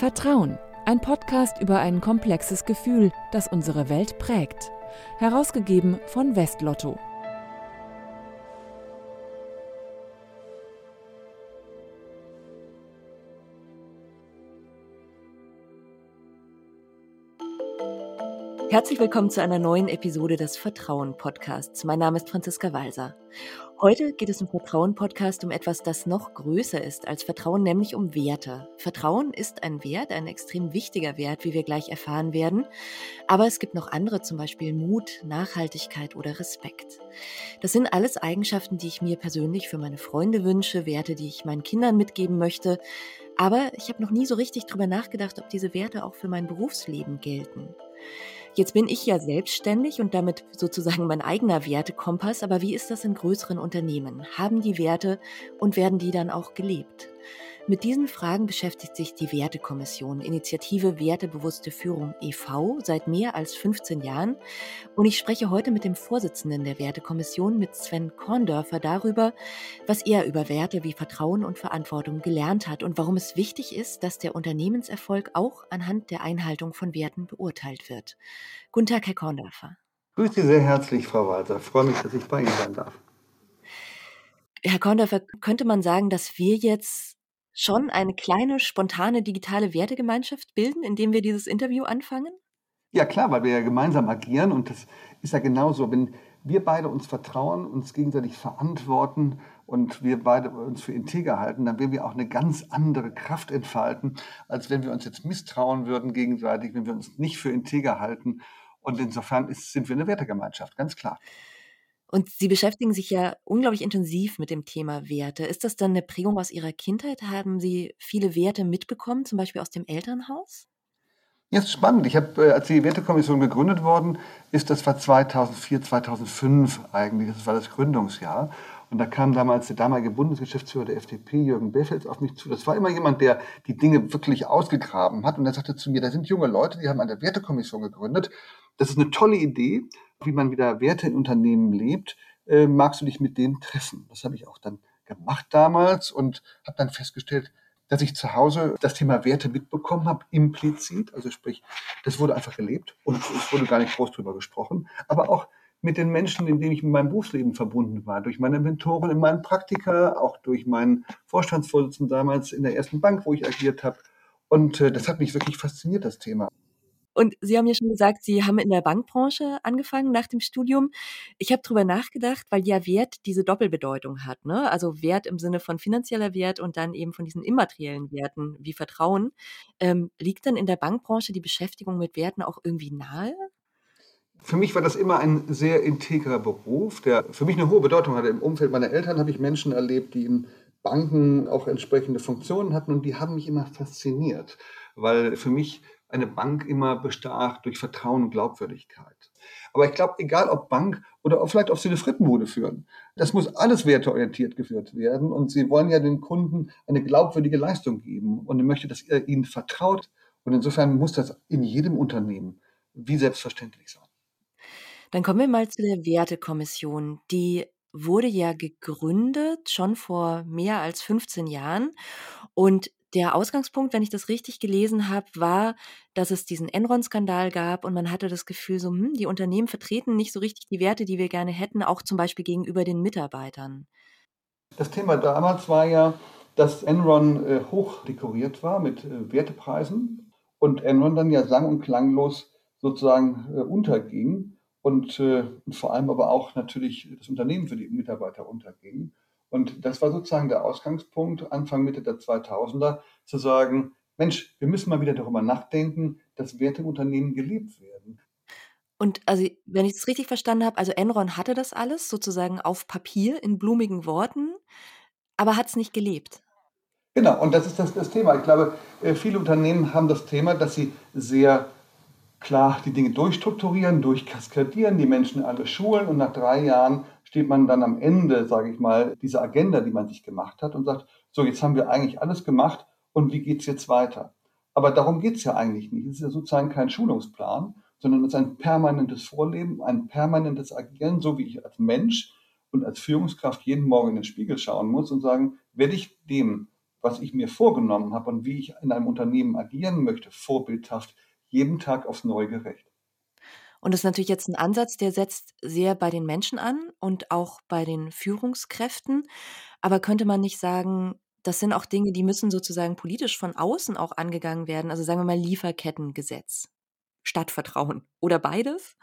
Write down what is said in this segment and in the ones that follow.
Vertrauen, ein Podcast über ein komplexes Gefühl, das unsere Welt prägt. Herausgegeben von Westlotto. Herzlich willkommen zu einer neuen Episode des Vertrauen Podcasts. Mein Name ist Franziska Walser. Heute geht es im Vertrauen Podcast um etwas, das noch größer ist als Vertrauen, nämlich um Werte. Vertrauen ist ein Wert, ein extrem wichtiger Wert, wie wir gleich erfahren werden. Aber es gibt noch andere, zum Beispiel Mut, Nachhaltigkeit oder Respekt. Das sind alles Eigenschaften, die ich mir persönlich für meine Freunde wünsche, Werte, die ich meinen Kindern mitgeben möchte. Aber ich habe noch nie so richtig drüber nachgedacht, ob diese Werte auch für mein Berufsleben gelten. Jetzt bin ich ja selbstständig und damit sozusagen mein eigener Wertekompass, aber wie ist das in größeren Unternehmen? Haben die Werte und werden die dann auch gelebt? Mit diesen Fragen beschäftigt sich die Wertekommission, Initiative Wertebewusste Führung e.V. seit mehr als 15 Jahren. Und ich spreche heute mit dem Vorsitzenden der Wertekommission, mit Sven Korndörfer, darüber, was er über Werte wie Vertrauen und Verantwortung gelernt hat und warum es wichtig ist, dass der Unternehmenserfolg auch anhand der Einhaltung von Werten beurteilt wird. Guten Tag, Herr Korndörfer. Grüße Sie sehr herzlich, Frau Walter. Ich freue mich, dass ich bei Ihnen sein darf. Herr Korndörfer, könnte man sagen, dass wir jetzt schon eine kleine, spontane digitale Wertegemeinschaft bilden, indem wir dieses Interview anfangen? Ja, klar, weil wir ja gemeinsam agieren und das ist ja genauso. Wenn wir beide uns vertrauen, uns gegenseitig verantworten und wir beide uns für integer halten, dann werden wir auch eine ganz andere Kraft entfalten, als wenn wir uns jetzt misstrauen würden gegenseitig, wenn wir uns nicht für integer halten. Und insofern ist, sind wir eine Wertegemeinschaft, ganz klar. Und Sie beschäftigen sich ja unglaublich intensiv mit dem Thema Werte. Ist das dann eine Prägung aus Ihrer Kindheit? Haben Sie viele Werte mitbekommen, zum Beispiel aus dem Elternhaus? Ja, ist spannend. Ich habe, äh, als die Wertekommission gegründet worden ist, das war 2004, 2005 eigentlich. Das war das Gründungsjahr. Und da kam damals der damalige Bundesgeschäftsführer der FDP, Jürgen Beffels, auf mich zu. Das war immer jemand, der die Dinge wirklich ausgegraben hat. Und er sagte zu mir, da sind junge Leute, die haben eine Wertekommission gegründet. Das ist eine tolle Idee wie man wieder Werte in Unternehmen lebt, äh, magst du dich mit denen treffen? Das habe ich auch dann gemacht damals und habe dann festgestellt, dass ich zu Hause das Thema Werte mitbekommen habe, implizit. Also sprich, das wurde einfach gelebt und es wurde gar nicht groß drüber gesprochen. Aber auch mit den Menschen, in denen ich in meinem Berufsleben verbunden war, durch meine Mentoren in meinen Praktika, auch durch meinen Vorstandsvorsitzenden damals in der ersten Bank, wo ich agiert habe. Und äh, das hat mich wirklich fasziniert, das Thema. Und Sie haben ja schon gesagt, Sie haben in der Bankbranche angefangen nach dem Studium. Ich habe drüber nachgedacht, weil ja Wert diese Doppelbedeutung hat. Ne? Also Wert im Sinne von finanzieller Wert und dann eben von diesen immateriellen Werten wie Vertrauen. Ähm, liegt dann in der Bankbranche die Beschäftigung mit Werten auch irgendwie nahe? Für mich war das immer ein sehr integrer Beruf, der für mich eine hohe Bedeutung hatte. Im Umfeld meiner Eltern habe ich Menschen erlebt, die in Banken auch entsprechende Funktionen hatten und die haben mich immer fasziniert, weil für mich eine Bank immer bestach durch Vertrauen und Glaubwürdigkeit. Aber ich glaube, egal ob Bank oder vielleicht auch Sie eine Frittenbude führen, das muss alles werteorientiert geführt werden. Und Sie wollen ja den Kunden eine glaubwürdige Leistung geben und möchte, dass er ihnen vertraut. Und insofern muss das in jedem Unternehmen wie selbstverständlich sein. Dann kommen wir mal zu der Wertekommission. Die wurde ja gegründet schon vor mehr als 15 Jahren und der Ausgangspunkt, wenn ich das richtig gelesen habe, war, dass es diesen Enron-Skandal gab und man hatte das Gefühl, so, hm, die Unternehmen vertreten nicht so richtig die Werte, die wir gerne hätten, auch zum Beispiel gegenüber den Mitarbeitern. Das Thema damals war ja, dass Enron äh, hoch dekoriert war mit äh, Wertepreisen und Enron dann ja sang- und klanglos sozusagen äh, unterging und, äh, und vor allem aber auch natürlich das Unternehmen für die Mitarbeiter unterging. Und das war sozusagen der Ausgangspunkt, Anfang, Mitte der 2000er, zu sagen, Mensch, wir müssen mal wieder darüber nachdenken, dass Werte im Unternehmen gelebt werden. Und also, wenn ich es richtig verstanden habe, also Enron hatte das alles sozusagen auf Papier in blumigen Worten, aber hat es nicht gelebt. Genau, und das ist das, das Thema. Ich glaube, äh, viele Unternehmen haben das Thema, dass sie sehr klar die Dinge durchstrukturieren, durchkaskadieren, die Menschen alle schulen und nach drei Jahren steht man dann am Ende, sage ich mal, dieser Agenda, die man sich gemacht hat und sagt, so, jetzt haben wir eigentlich alles gemacht und wie geht es jetzt weiter? Aber darum geht es ja eigentlich nicht. Es ist ja sozusagen kein Schulungsplan, sondern es ist ein permanentes Vorleben, ein permanentes Agieren, so wie ich als Mensch und als Führungskraft jeden Morgen in den Spiegel schauen muss und sagen, werde ich dem was ich mir vorgenommen habe und wie ich in einem Unternehmen agieren möchte, vorbildhaft, jeden Tag aufs Neue gerecht. Und das ist natürlich jetzt ein Ansatz, der setzt sehr bei den Menschen an und auch bei den Führungskräften. Aber könnte man nicht sagen, das sind auch Dinge, die müssen sozusagen politisch von außen auch angegangen werden? Also, sagen wir mal Lieferkettengesetz statt Vertrauen oder beides?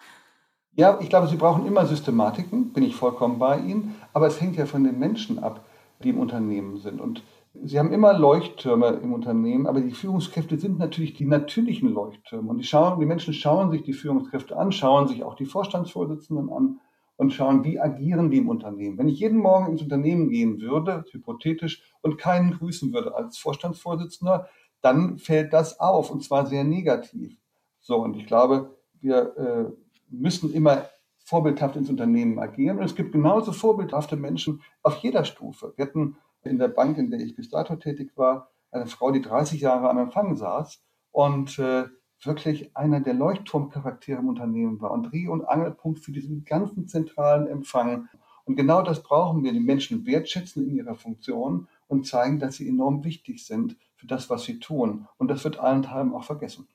Ja, ich glaube, Sie brauchen immer Systematiken, bin ich vollkommen bei Ihnen, aber es hängt ja von den Menschen ab, die im Unternehmen sind. Und Sie haben immer Leuchttürme im Unternehmen, aber die Führungskräfte sind natürlich die natürlichen Leuchttürme. Und die, schauen, die Menschen schauen sich die Führungskräfte an, schauen sich auch die Vorstandsvorsitzenden an und schauen, wie agieren die im Unternehmen. Wenn ich jeden Morgen ins Unternehmen gehen würde, hypothetisch, und keinen grüßen würde als Vorstandsvorsitzender, dann fällt das auf und zwar sehr negativ. So, und ich glaube, wir äh, müssen immer vorbildhaft ins Unternehmen agieren. Und es gibt genauso vorbildhafte Menschen auf jeder Stufe. Wir hatten in der Bank, in der ich bis dato tätig war, eine Frau, die 30 Jahre am Empfang saß und äh, wirklich einer der Leuchtturmcharaktere im Unternehmen war und Dreh- und Angelpunkt für diesen ganzen zentralen Empfang. Und genau das brauchen wir, die Menschen wertschätzen in ihrer Funktion und zeigen, dass sie enorm wichtig sind für das, was sie tun. Und das wird allenthalben auch vergessen.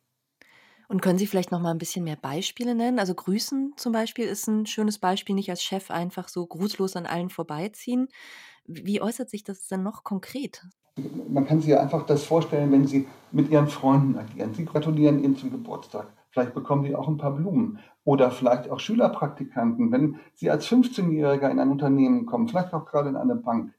Und können Sie vielleicht noch mal ein bisschen mehr Beispiele nennen? Also grüßen zum Beispiel ist ein schönes Beispiel, nicht als Chef einfach so grußlos an allen vorbeiziehen. Wie äußert sich das denn noch konkret? Man kann sich ja einfach das vorstellen, wenn Sie mit Ihren Freunden agieren. Sie gratulieren Ihnen zum Geburtstag. Vielleicht bekommen Sie auch ein paar Blumen. Oder vielleicht auch Schülerpraktikanten. Wenn Sie als 15-Jähriger in ein Unternehmen kommen, vielleicht auch gerade in eine Bank,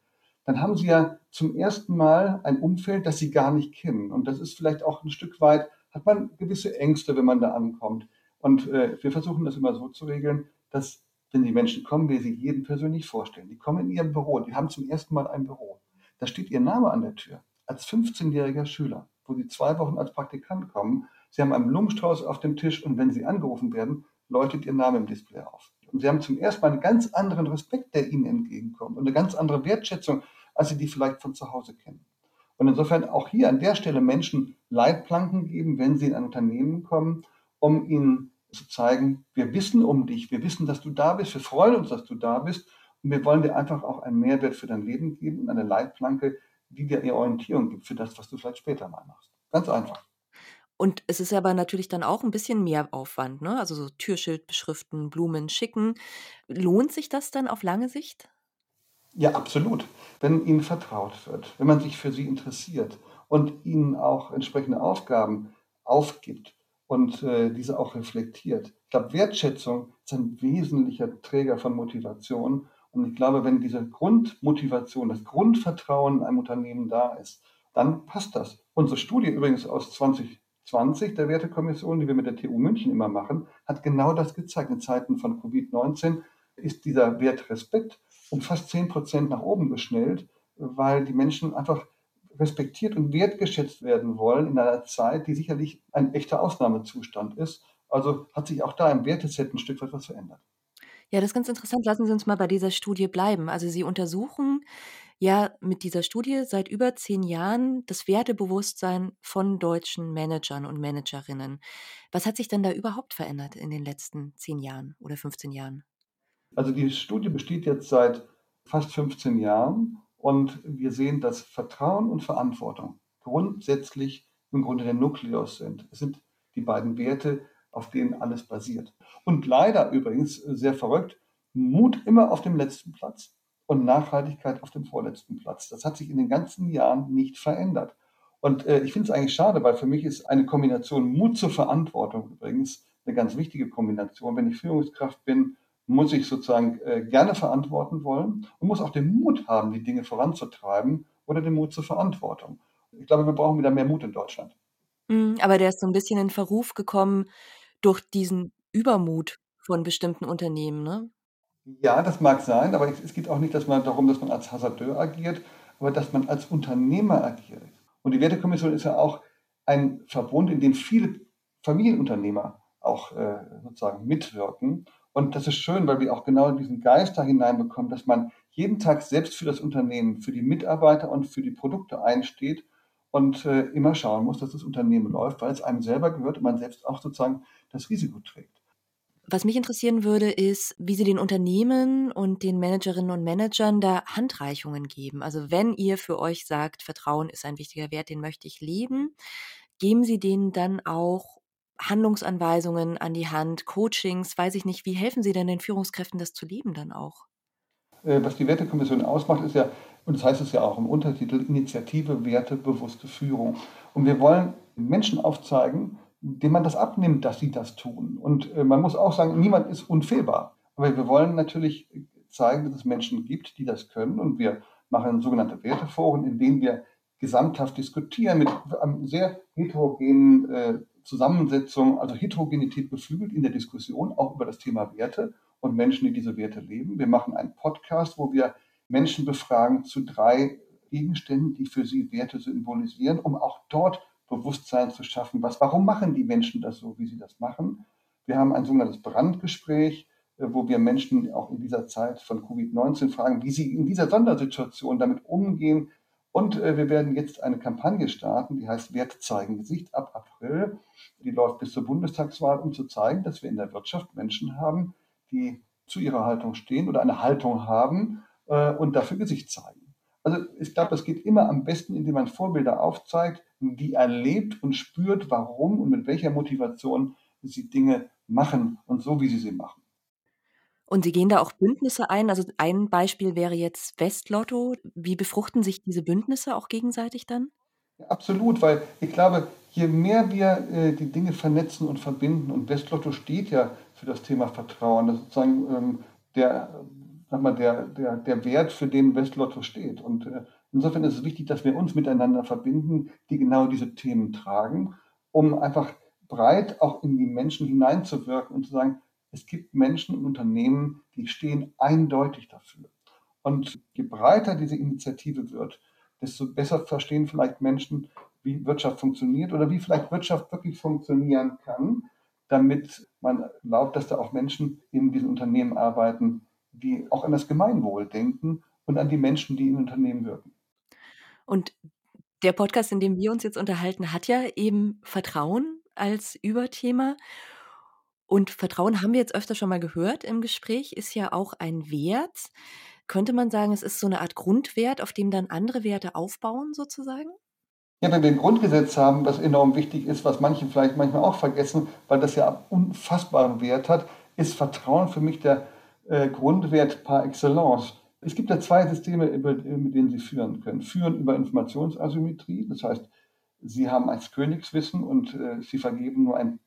dann haben Sie ja zum ersten Mal ein Umfeld, das Sie gar nicht kennen. Und das ist vielleicht auch ein Stück weit, hat man gewisse Ängste, wenn man da ankommt. Und äh, wir versuchen das immer so zu regeln, dass wenn die Menschen kommen, wir sie jedem persönlich vorstellen. Die kommen in ihrem Büro, die haben zum ersten Mal ein Büro. Da steht ihr Name an der Tür. Als 15-jähriger Schüler, wo sie zwei Wochen als Praktikant kommen, sie haben einen Blumenstrauß auf dem Tisch und wenn sie angerufen werden, läutet ihr Name im Display auf. Und sie haben zum ersten Mal einen ganz anderen Respekt, der ihnen entgegenkommt und eine ganz andere Wertschätzung, als sie die vielleicht von zu Hause kennen. Und insofern auch hier an der Stelle Menschen Leitplanken geben, wenn sie in ein Unternehmen kommen, um ihnen zu zeigen, wir wissen um dich, wir wissen, dass du da bist, wir freuen uns, dass du da bist und wir wollen dir einfach auch einen Mehrwert für dein Leben geben und eine Leitplanke, die dir eine Orientierung gibt für das, was du vielleicht später mal machst. Ganz einfach. Und es ist aber natürlich dann auch ein bisschen mehr Aufwand, ne? Also so Türschild beschriften, Blumen schicken. Lohnt sich das dann auf lange Sicht? Ja, absolut. Wenn ihnen vertraut wird, wenn man sich für sie interessiert und ihnen auch entsprechende Aufgaben aufgibt, und äh, diese auch reflektiert. Ich glaube, Wertschätzung ist ein wesentlicher Träger von Motivation. Und ich glaube, wenn diese Grundmotivation, das Grundvertrauen in einem Unternehmen da ist, dann passt das. Unsere Studie übrigens aus 2020 der Wertekommission, die wir mit der TU München immer machen, hat genau das gezeigt. In Zeiten von Covid-19 ist dieser Wert Respekt um fast 10 Prozent nach oben geschnellt, weil die Menschen einfach respektiert und wertgeschätzt werden wollen in einer Zeit, die sicherlich ein echter Ausnahmezustand ist. Also hat sich auch da im Werteset ein Stück weit was verändert. Ja, das ist ganz interessant. Lassen Sie uns mal bei dieser Studie bleiben. Also Sie untersuchen ja mit dieser Studie seit über zehn Jahren das Wertebewusstsein von deutschen Managern und Managerinnen. Was hat sich denn da überhaupt verändert in den letzten zehn Jahren oder 15 Jahren? Also die Studie besteht jetzt seit fast 15 Jahren und wir sehen, dass Vertrauen und Verantwortung grundsätzlich im Grunde der Nukleus sind. Es sind die beiden Werte, auf denen alles basiert. Und leider übrigens, sehr verrückt, Mut immer auf dem letzten Platz und Nachhaltigkeit auf dem vorletzten Platz. Das hat sich in den ganzen Jahren nicht verändert. Und äh, ich finde es eigentlich schade, weil für mich ist eine Kombination Mut zur Verantwortung übrigens eine ganz wichtige Kombination. Wenn ich Führungskraft bin, muss ich sozusagen äh, gerne verantworten wollen und muss auch den Mut haben, die Dinge voranzutreiben oder den Mut zur Verantwortung. Ich glaube, wir brauchen wieder mehr Mut in Deutschland. Mhm, aber der ist so ein bisschen in Verruf gekommen durch diesen Übermut von bestimmten Unternehmen, ne? Ja, das mag sein, aber es geht auch nicht dass man darum, dass man als Hasardeur agiert, aber dass man als Unternehmer agiert. Und die Wertekommission ist ja auch ein Verbund, in dem viele Familienunternehmer auch äh, sozusagen mitwirken. Und das ist schön, weil wir auch genau diesen Geist da hineinbekommen, dass man jeden Tag selbst für das Unternehmen, für die Mitarbeiter und für die Produkte einsteht und äh, immer schauen muss, dass das Unternehmen läuft, weil es einem selber gehört und man selbst auch sozusagen das Risiko trägt. Was mich interessieren würde, ist, wie Sie den Unternehmen und den Managerinnen und Managern da Handreichungen geben. Also wenn ihr für euch sagt, Vertrauen ist ein wichtiger Wert, den möchte ich leben, geben Sie denen dann auch Handlungsanweisungen an die Hand, Coachings, weiß ich nicht, wie helfen Sie denn den Führungskräften, das zu leben dann auch? Äh, was die Wertekommission ausmacht, ist ja, und das heißt es ja auch im Untertitel, Initiative, Werte, bewusste Führung. Und wir wollen Menschen aufzeigen, dem man das abnimmt, dass sie das tun. Und äh, man muss auch sagen, niemand ist unfehlbar. Aber wir wollen natürlich zeigen, dass es Menschen gibt, die das können. Und wir machen sogenannte Werteforen, in denen wir gesamthaft diskutieren mit einem sehr heterogenen äh, Zusammensetzung, also Heterogenität beflügelt in der Diskussion, auch über das Thema Werte und Menschen, die diese Werte leben. Wir machen einen Podcast, wo wir Menschen befragen zu drei Gegenständen, die für sie Werte symbolisieren, um auch dort Bewusstsein zu schaffen. Was, warum machen die Menschen das so, wie sie das machen? Wir haben ein sogenanntes Brandgespräch, äh, wo wir Menschen auch in dieser Zeit von Covid-19 fragen, wie sie in dieser Sondersituation damit umgehen. Und äh, wir werden jetzt eine Kampagne starten, die heißt Werte zeigen Gesicht ab April. Die läuft bis zur Bundestagswahl, um zu zeigen, dass wir in der Wirtschaft Menschen haben, die zu ihrer Haltung stehen oder eine Haltung haben äh, und dafür Gesicht zeigen. Also ich glaube, das geht immer am besten, indem man Vorbilder aufzeigt, die erlebt und spürt, warum und mit welcher Motivation sie Dinge machen und so, wie sie sie machen. Und Sie gehen da auch Bündnisse ein? Also ein Beispiel wäre jetzt Westlotto. Wie befruchten sich diese Bündnisse auch gegenseitig dann? Ja, absolut, weil ich glaube, je mehr wir äh, die Dinge vernetzen und verbinden, und Westlotto steht ja für das Thema Vertrauen, das ist sozusagen ähm, der, sag mal, der, der, der Wert, für den Westlotto steht. Und äh, Insofern ist es wichtig, dass wir uns miteinander verbinden, die genau diese Themen tragen, um einfach breit auch in die Menschen hineinzuwirken und zu sagen, es gibt Menschen und Unternehmen, die stehen eindeutig dafür. Und je breiter diese Initiative wird, desto besser verstehen vielleicht Menschen, wie Wirtschaft funktioniert oder wie vielleicht Wirtschaft wirklich funktionieren kann, damit man glaubt, dass da auch Menschen in diesen Unternehmen arbeiten, die auch an das Gemeinwohl denken und an die Menschen, die in Unternehmen wirken. Und der Podcast, in dem wir uns jetzt unterhalten, hat ja eben Vertrauen als Überthema. Und Vertrauen haben wir jetzt öfter schon mal gehört im Gespräch, ist ja auch ein Wert. Könnte man sagen, es ist so eine Art Grundwert, auf dem dann andere Werte aufbauen, sozusagen? Ja, wenn wir ein Grundgesetz haben, was enorm wichtig ist, was manche vielleicht manchmal auch vergessen, weil das ja unfassbaren Wert hat, ist Vertrauen für mich der äh, Grundwert par excellence. Es gibt ja zwei Systeme, mit denen Sie führen können. Führen über Informationsasymmetrie, das heißt, Sie haben als Königswissen und äh, Sie vergeben nur ein,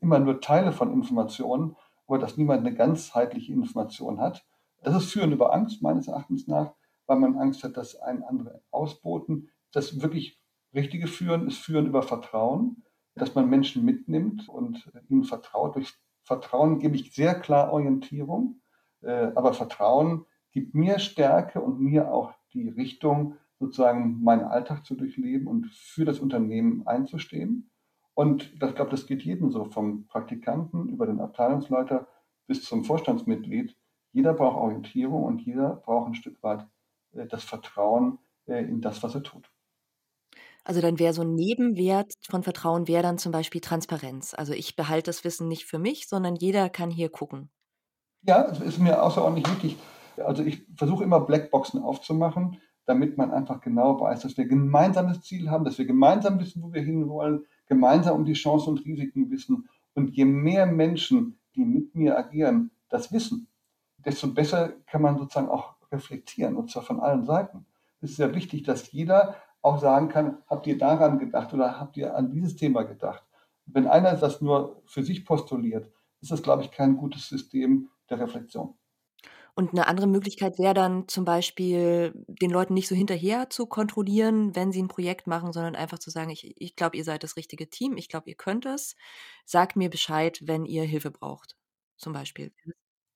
immer nur Teile von Informationen, aber dass niemand eine ganzheitliche Information hat. Das ist Führen über Angst, meines Erachtens nach, weil man Angst hat, dass ein andere ausboten. Das wirklich richtige Führen ist Führen über Vertrauen, dass man Menschen mitnimmt und ihnen vertraut. Durch Vertrauen gebe ich sehr klar Orientierung, äh, aber Vertrauen gibt mir Stärke und mir auch die Richtung, sozusagen meinen Alltag zu durchleben und für das Unternehmen einzustehen. Und ich glaube, das geht jedem so, vom Praktikanten über den Abteilungsleiter bis zum Vorstandsmitglied. Jeder braucht Orientierung und jeder braucht ein Stück weit äh, das Vertrauen äh, in das, was er tut. Also dann wäre so ein Nebenwert von Vertrauen wäre dann zum Beispiel Transparenz. Also ich behalte das Wissen nicht für mich, sondern jeder kann hier gucken. Ja, es ist mir außerordentlich wichtig. Also ich versuche immer Blackboxen aufzumachen, damit man einfach genau weiß, dass wir ein gemeinsames Ziel haben, dass wir gemeinsam wissen, wo wir hinwollen, gemeinsam um die Chancen und Risiken wissen. Und je mehr Menschen, die mit mir agieren, das wissen, desto besser kann man sozusagen auch reflektieren, und zwar von allen Seiten. Es ist sehr wichtig, dass jeder auch sagen kann, habt ihr daran gedacht oder habt ihr an dieses Thema gedacht? Wenn einer das nur für sich postuliert, ist das, glaube ich, kein gutes System der Reflexion. Und eine andere Möglichkeit wäre dann zum Beispiel, den Leuten nicht so hinterher zu kontrollieren, wenn sie ein Projekt machen, sondern einfach zu sagen: „Ich ich glaube, ihr seid das richtige Team. Ich glaube, ihr könnt es. Sagt mir Bescheid, wenn ihr Hilfe braucht“, zum Beispiel.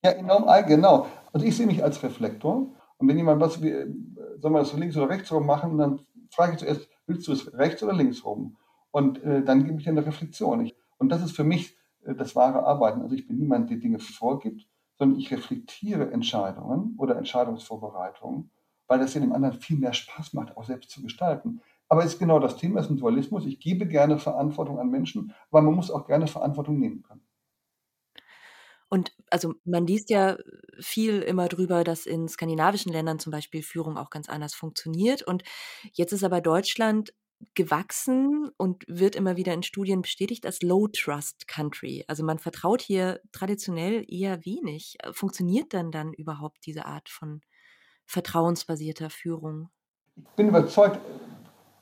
Ja, enorm genau. Also, ich sehe mich als Reflektor und wenn jemand was wie äh, soll man das links oder rechts rum machen, dann frage ich zuerst: „Willst du es rechts oder links rum?“ Und, äh, dann gebe ich eine Reflexion. Ich und das ist für mich, äh, das wahre Arbeiten. Also, ich bin niemand, der Dinge vorgibt, sondern ich reflektiere Entscheidungen oder Entscheidungsvorbereitungen, weil das ja dem anderen viel mehr Spaß macht, auch selbst zu gestalten. Aber es ist genau das Thema, es ist ein Dualismus. Ich gebe gerne Verantwortung an Menschen, aber man muss auch gerne Verantwortung nehmen können. Und also man liest ja viel immer drüber, dass in skandinavischen Ländern zum Beispiel Führung auch ganz anders funktioniert. Und jetzt ist aber Deutschland gewachsen und wird immer wieder in Studien bestätigt als Low Trust Country. Also man vertraut hier traditionell eher wenig. Funktioniert dann dann überhaupt diese Art von vertrauensbasierter Führung? Ich bin überzeugt,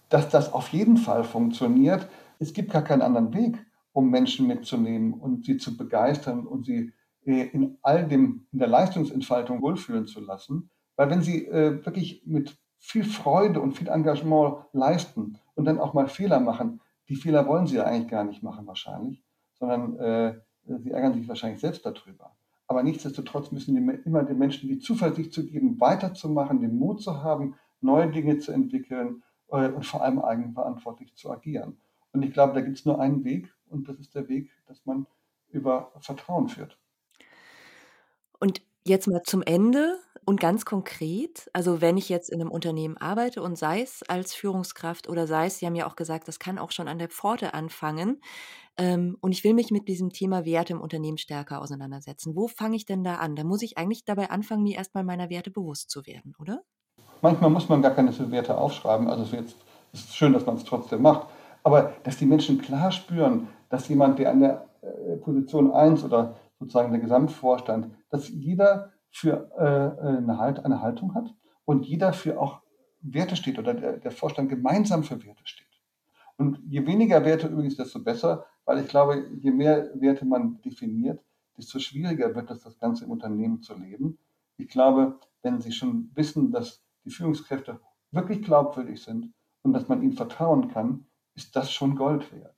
dass das auf jeden Fall funktioniert. Es gibt gar keinen anderen Weg, um Menschen mitzunehmen und sie zu begeistern und sie äh, in all dem, in der Leistungsentfaltung wohlfühlen zu lassen. Weil wenn sie äh, wirklich mit viel Freude und viel Engagement leisten und dann auch mal Fehler machen, die Fehler wollen sie ja eigentlich gar nicht machen wahrscheinlich, sondern äh, sie ärgern sich wahrscheinlich selbst darüber. Aber nichtsdestotrotz müssen die, immer den Menschen die Zuversicht zu geben, weiterzumachen, den Mut zu haben, neue Dinge zu entwickeln äh, und vor allem eigenverantwortlich zu agieren. Und ich glaube, da gibt es nur einen Weg und das ist der Weg, dass man über Vertrauen führt. Und jetzt mal zum Ende und ganz konkret, also wenn ich jetzt in einem Unternehmen arbeite und sei es als Führungskraft oder sei es, Sie haben ja auch gesagt, das kann auch schon an der Pforte anfangen, ähm, und ich will mich mit diesem Thema Werte im Unternehmen stärker auseinandersetzen. Wo fange ich denn da an? Da muss ich eigentlich dabei anfangen, mir erstmal meiner Werte bewusst zu werden, oder? Manchmal muss man gar keine Werte aufschreiben. Also es ist schön, dass man es trotzdem macht. Aber dass die Menschen klar spüren, dass jemand, der an der äh, Position 1 oder sozusagen der Gesamtvorstand, dass jeder für äh, eine, halt, eine Haltung hat und jeder für auch Werte steht oder der, der Vorstand gemeinsam für Werte steht. Und je weniger Werte übrigens, desto besser, weil ich glaube, je mehr Werte man definiert, desto schwieriger wird es, das Ganze im Unternehmen zu leben. Ich glaube, wenn Sie schon wissen, dass die Führungskräfte wirklich glaubwürdig sind und dass man ihnen vertrauen kann, ist das schon Gold wert.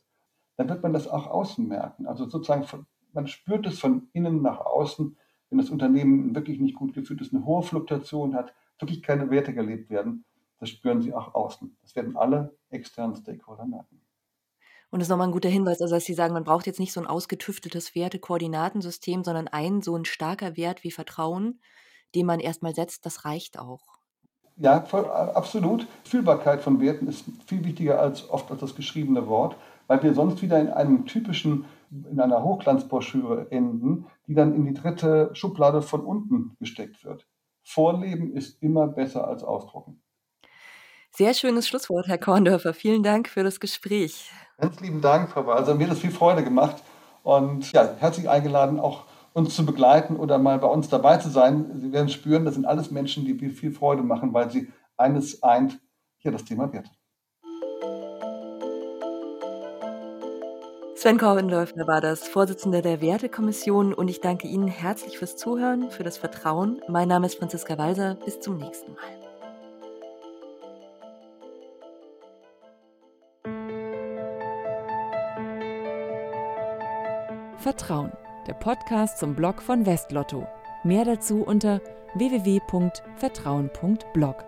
Dann wird man das auch außen merken. Also sozusagen, von, man spürt es von innen nach außen, wenn das Unternehmen wirklich nicht gut geführt ist, eine hohe Fluktuation hat, wirklich keine Werte gelebt werden, das spüren sie auch außen. Das werden alle externen Stakeholder merken. Und das ist nochmal ein guter Hinweis, also dass Sie sagen, man braucht jetzt nicht so ein ausgetüfteltes Werte-Koordinatensystem, sondern ein so ein starker Wert wie Vertrauen, den man erstmal setzt, das reicht auch. Ja, voll, absolut. Fühlbarkeit von Werten ist viel wichtiger als oft als das geschriebene Wort, weil wir sonst wieder in einem typischen, in einer Hochglanzbroschüre enden, die dann in die dritte Schublade von unten gesteckt wird. Vorleben ist immer besser als ausdrucken. Sehr schönes Schlusswort, Herr Korndörfer. Vielen Dank für das Gespräch. Ganz lieben Dank, Frau Walser. Mir hat es viel Freude gemacht und ja, herzlich eingeladen, auch uns zu begleiten oder mal bei uns dabei zu sein. Sie werden spüren, das sind alles Menschen, die viel Freude machen, weil sie eines eint, hier das Thema Wert. Sven Korwendorfer war das, Vorsitzender der Wertekommission und ich danke Ihnen herzlich fürs Zuhören, für das Vertrauen. Mein Name ist Franziska Walser. Bis zum nächsten Mal. Vertrauen, der Podcast zum Blog von Westlotto. Mehr dazu unter www.vertrauen.blog.